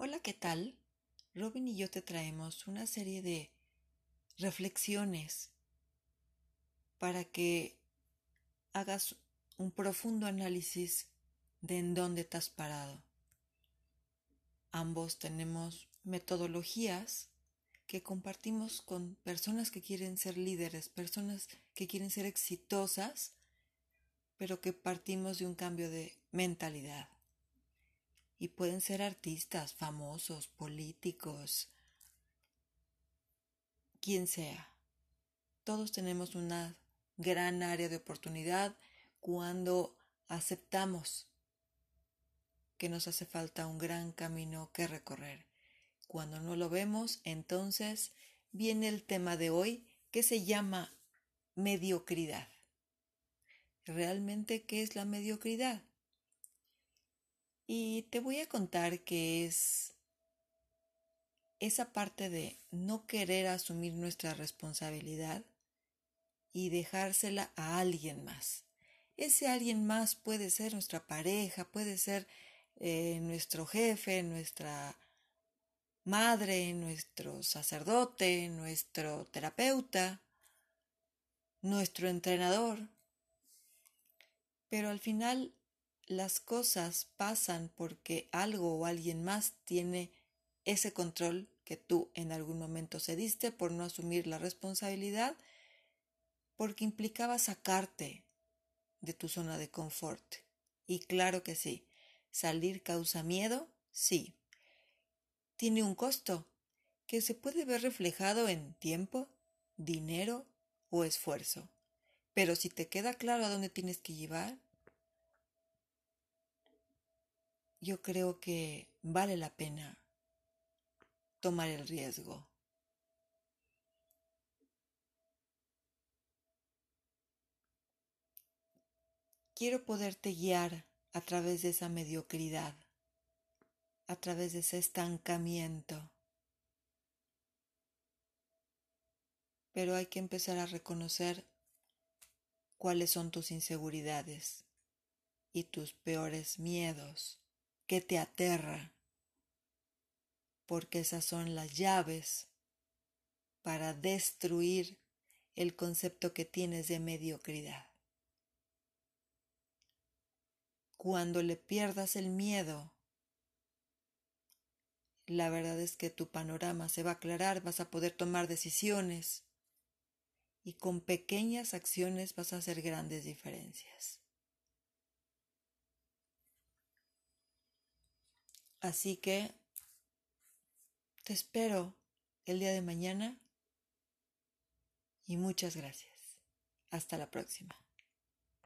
Hola, ¿qué tal? Robin y yo te traemos una serie de reflexiones para que hagas un profundo análisis de en dónde estás parado. Ambos tenemos metodologías que compartimos con personas que quieren ser líderes, personas que quieren ser exitosas, pero que partimos de un cambio de mentalidad. Y pueden ser artistas, famosos, políticos, quien sea. Todos tenemos una gran área de oportunidad cuando aceptamos que nos hace falta un gran camino que recorrer. Cuando no lo vemos, entonces viene el tema de hoy que se llama mediocridad. ¿Realmente qué es la mediocridad? Y te voy a contar que es esa parte de no querer asumir nuestra responsabilidad y dejársela a alguien más. Ese alguien más puede ser nuestra pareja, puede ser eh, nuestro jefe, nuestra madre, nuestro sacerdote, nuestro terapeuta, nuestro entrenador. Pero al final las cosas pasan porque algo o alguien más tiene ese control que tú en algún momento cediste por no asumir la responsabilidad, porque implicaba sacarte de tu zona de confort. Y claro que sí, salir causa miedo, sí. Tiene un costo que se puede ver reflejado en tiempo, dinero o esfuerzo. Pero si te queda claro a dónde tienes que llevar, yo creo que vale la pena tomar el riesgo. Quiero poderte guiar a través de esa mediocridad, a través de ese estancamiento. Pero hay que empezar a reconocer cuáles son tus inseguridades y tus peores miedos que te aterra, porque esas son las llaves para destruir el concepto que tienes de mediocridad. Cuando le pierdas el miedo, la verdad es que tu panorama se va a aclarar, vas a poder tomar decisiones y con pequeñas acciones vas a hacer grandes diferencias. Así que te espero el día de mañana y muchas gracias. Hasta la próxima.